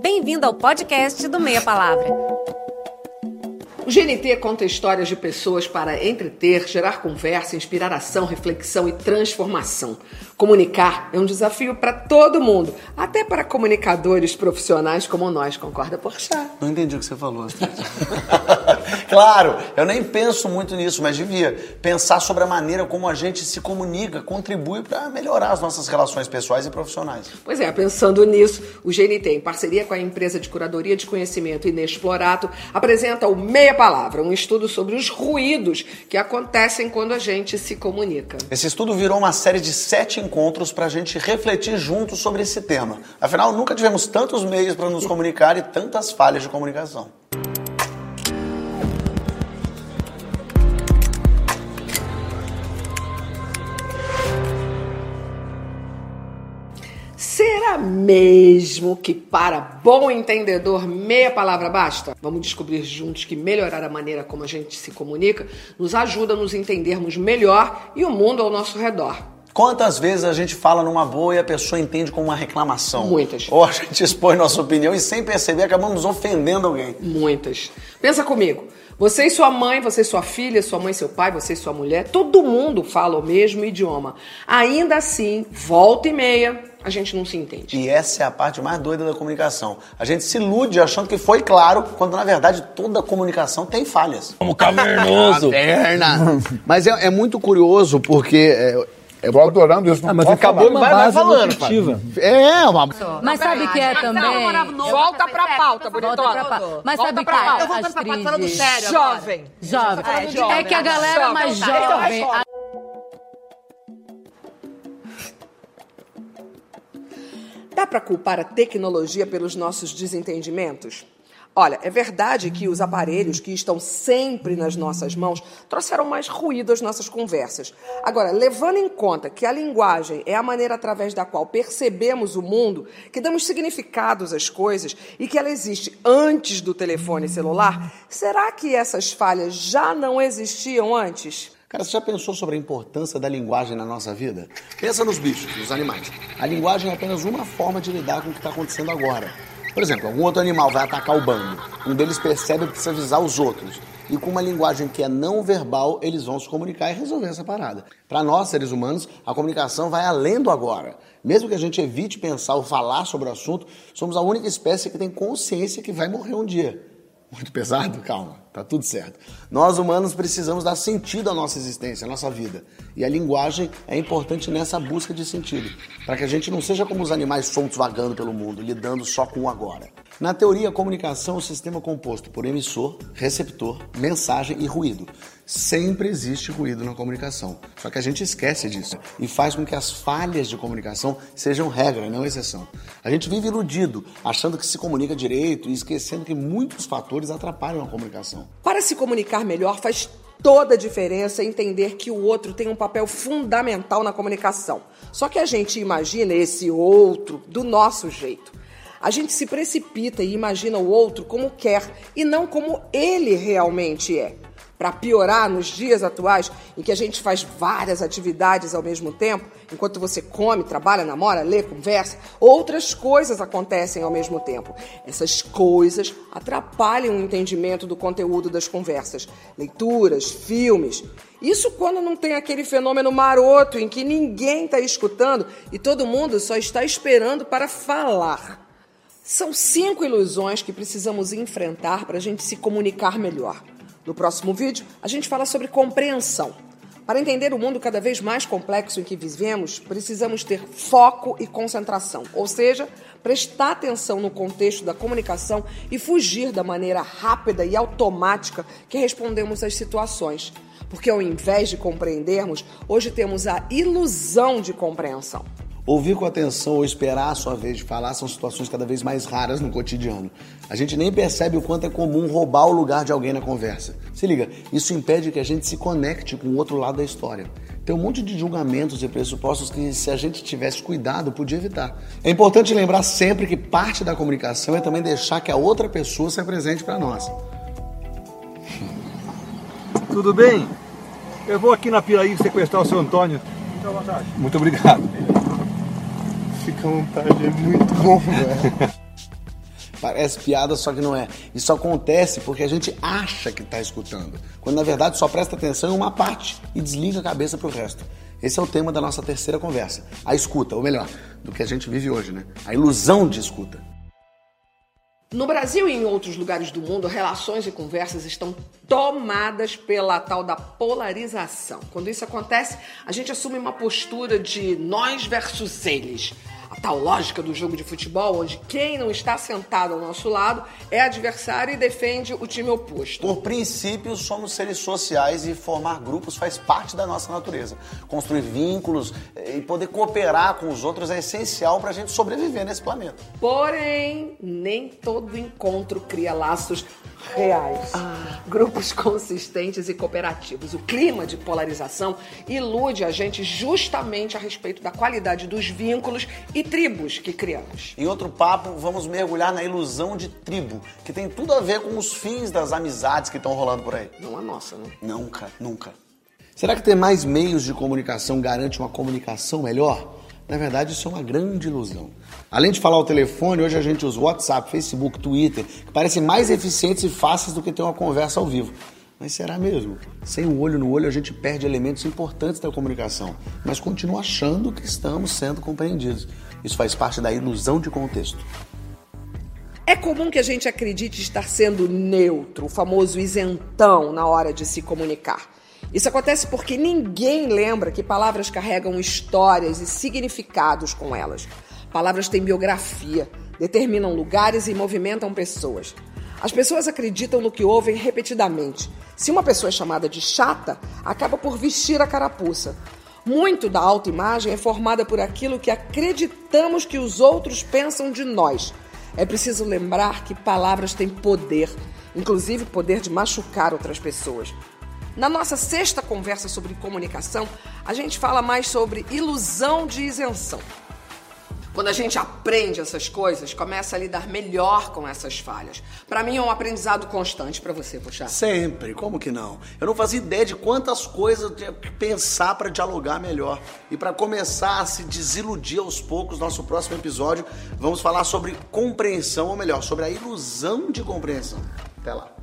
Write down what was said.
Bem-vindo ao podcast do Meia Palavra. O GNT conta histórias de pessoas para entreter, gerar conversa, inspirar ação, reflexão e transformação. Comunicar é um desafio para todo mundo, até para comunicadores profissionais como nós, concorda, Porchat? Não entendi o que você falou. claro, eu nem penso muito nisso, mas devia pensar sobre a maneira como a gente se comunica, contribui para melhorar as nossas relações pessoais e profissionais. Pois é, pensando nisso, o GNT, em parceria com a empresa de curadoria de conhecimento Inexplorado, apresenta o Meia Palavra, um estudo sobre os ruídos que acontecem quando a gente se comunica. Esse estudo virou uma série de sete encontros para a gente refletir juntos sobre esse tema. Afinal, nunca tivemos tantos meios para nos comunicar e tantas falhas de comunicação. Será mesmo que para bom entendedor meia palavra basta? Vamos descobrir juntos que melhorar a maneira como a gente se comunica nos ajuda a nos entendermos melhor e o mundo ao nosso redor. Quantas vezes a gente fala numa boa e a pessoa entende como uma reclamação? Muitas. Ou a gente expõe nossa opinião e sem perceber acabamos ofendendo alguém. Muitas. Pensa comigo. Você e sua mãe, você e sua filha, sua mãe e seu pai, você e sua mulher, todo mundo fala o mesmo idioma. Ainda assim, volta e meia, a gente não se entende. E essa é a parte mais doida da comunicação. A gente se ilude achando que foi claro, quando na verdade toda comunicação tem falhas. Como cavernoso. Perna. Mas é, é muito curioso porque. É, eu tô adorando isso. Ah, mas acabou uma vai, base vai falando, nutritiva. É, uma. Mas sabe o que é também? Volta pra pauta, Volta bonitona. pra pauta. Mas Volta sabe o que pra pauta. é, Eu vou voltando pra pauta, falando sério Jovem. Jovem. É, jovem. É que a galera Jovem. mais Então tá. jovem... Dá para culpar a tecnologia pelos nossos desentendimentos? Olha, é verdade que os aparelhos que estão sempre nas nossas mãos trouxeram mais ruído às nossas conversas. Agora, levando em conta que a linguagem é a maneira através da qual percebemos o mundo, que damos significados às coisas e que ela existe antes do telefone celular, será que essas falhas já não existiam antes? Cara, você já pensou sobre a importância da linguagem na nossa vida? Pensa nos bichos, nos animais. A linguagem é apenas uma forma de lidar com o que está acontecendo agora. Por exemplo, algum outro animal vai atacar o bando. Um deles percebe que precisa avisar os outros. E com uma linguagem que é não verbal, eles vão se comunicar e resolver essa parada. Para nós, seres humanos, a comunicação vai além do agora. Mesmo que a gente evite pensar ou falar sobre o assunto, somos a única espécie que tem consciência que vai morrer um dia. Muito pesado? Calma, tá tudo certo. Nós humanos precisamos dar sentido à nossa existência, à nossa vida. E a linguagem é importante nessa busca de sentido, para que a gente não seja como os animais soltos vagando pelo mundo, lidando só com o agora. Na teoria, a comunicação é um sistema composto por emissor, receptor, mensagem e ruído. Sempre existe ruído na comunicação, só que a gente esquece disso e faz com que as falhas de comunicação sejam regra, não exceção. A gente vive iludido, achando que se comunica direito e esquecendo que muitos fatores atrapalham a comunicação. Para se comunicar melhor, faz toda a diferença entender que o outro tem um papel fundamental na comunicação. Só que a gente imagina esse outro do nosso jeito. A gente se precipita e imagina o outro como quer e não como ele realmente é. Para piorar, nos dias atuais, em que a gente faz várias atividades ao mesmo tempo, enquanto você come, trabalha, namora, lê, conversa, outras coisas acontecem ao mesmo tempo. Essas coisas atrapalham o entendimento do conteúdo das conversas, leituras, filmes. Isso quando não tem aquele fenômeno maroto em que ninguém está escutando e todo mundo só está esperando para falar. São cinco ilusões que precisamos enfrentar para a gente se comunicar melhor. No próximo vídeo, a gente fala sobre compreensão. Para entender o mundo cada vez mais complexo em que vivemos, precisamos ter foco e concentração, ou seja, prestar atenção no contexto da comunicação e fugir da maneira rápida e automática que respondemos às situações. Porque ao invés de compreendermos, hoje temos a ilusão de compreensão. Ouvir com atenção ou esperar a sua vez de falar são situações cada vez mais raras no cotidiano. A gente nem percebe o quanto é comum roubar o lugar de alguém na conversa. Se liga, isso impede que a gente se conecte com o outro lado da história. Tem um monte de julgamentos e pressupostos que, se a gente tivesse cuidado, podia evitar. É importante lembrar sempre que parte da comunicação é também deixar que a outra pessoa se apresente para nós. Tudo bem? Eu vou aqui na Piraí sequestrar o seu Antônio. Muito obrigado. Fica à vontade, é muito bom, velho. Parece piada, só que não é. Isso acontece porque a gente acha que está escutando, quando na verdade só presta atenção em uma parte e desliga a cabeça para o resto. Esse é o tema da nossa terceira conversa. A escuta, ou melhor, do que a gente vive hoje, né? A ilusão de escuta. No Brasil e em outros lugares do mundo, relações e conversas estão tomadas pela tal da polarização. Quando isso acontece, a gente assume uma postura de nós versus eles tal lógica do jogo de futebol, onde quem não está sentado ao nosso lado é adversário e defende o time oposto. Por princípio, somos seres sociais e formar grupos faz parte da nossa natureza. Construir vínculos eh, e poder cooperar com os outros é essencial para a gente sobreviver nesse planeta. Porém, nem todo encontro cria laços reais. Ah. Grupos consistentes e cooperativos. O clima de polarização ilude a gente justamente a respeito da qualidade dos vínculos e tribos que criamos. Em outro papo, vamos mergulhar na ilusão de tribo, que tem tudo a ver com os fins das amizades que estão rolando por aí. Não a nossa, né? Nunca, nunca. Será que ter mais meios de comunicação garante uma comunicação melhor? Na verdade, isso é uma grande ilusão. Além de falar o telefone, hoje a gente usa WhatsApp, Facebook, Twitter, que parecem mais eficientes e fáceis do que ter uma conversa ao vivo. Mas será mesmo? Sem o olho no olho, a gente perde elementos importantes da comunicação, mas continua achando que estamos sendo compreendidos. Isso faz parte da ilusão de contexto. É comum que a gente acredite estar sendo neutro, o famoso isentão, na hora de se comunicar. Isso acontece porque ninguém lembra que palavras carregam histórias e significados com elas. Palavras têm biografia, determinam lugares e movimentam pessoas. As pessoas acreditam no que ouvem repetidamente. Se uma pessoa é chamada de chata, acaba por vestir a carapuça. Muito da autoimagem é formada por aquilo que acreditamos que os outros pensam de nós. É preciso lembrar que palavras têm poder, inclusive poder de machucar outras pessoas. Na nossa sexta conversa sobre comunicação, a gente fala mais sobre ilusão de isenção. Quando a gente aprende essas coisas, começa a lidar melhor com essas falhas. Para mim é um aprendizado constante para você, puxar. Sempre, como que não? Eu não fazia ideia de quantas coisas eu tinha que pensar para dialogar melhor. E para começar a se desiludir aos poucos, nosso próximo episódio, vamos falar sobre compreensão, ou melhor, sobre a ilusão de compreensão. Até lá.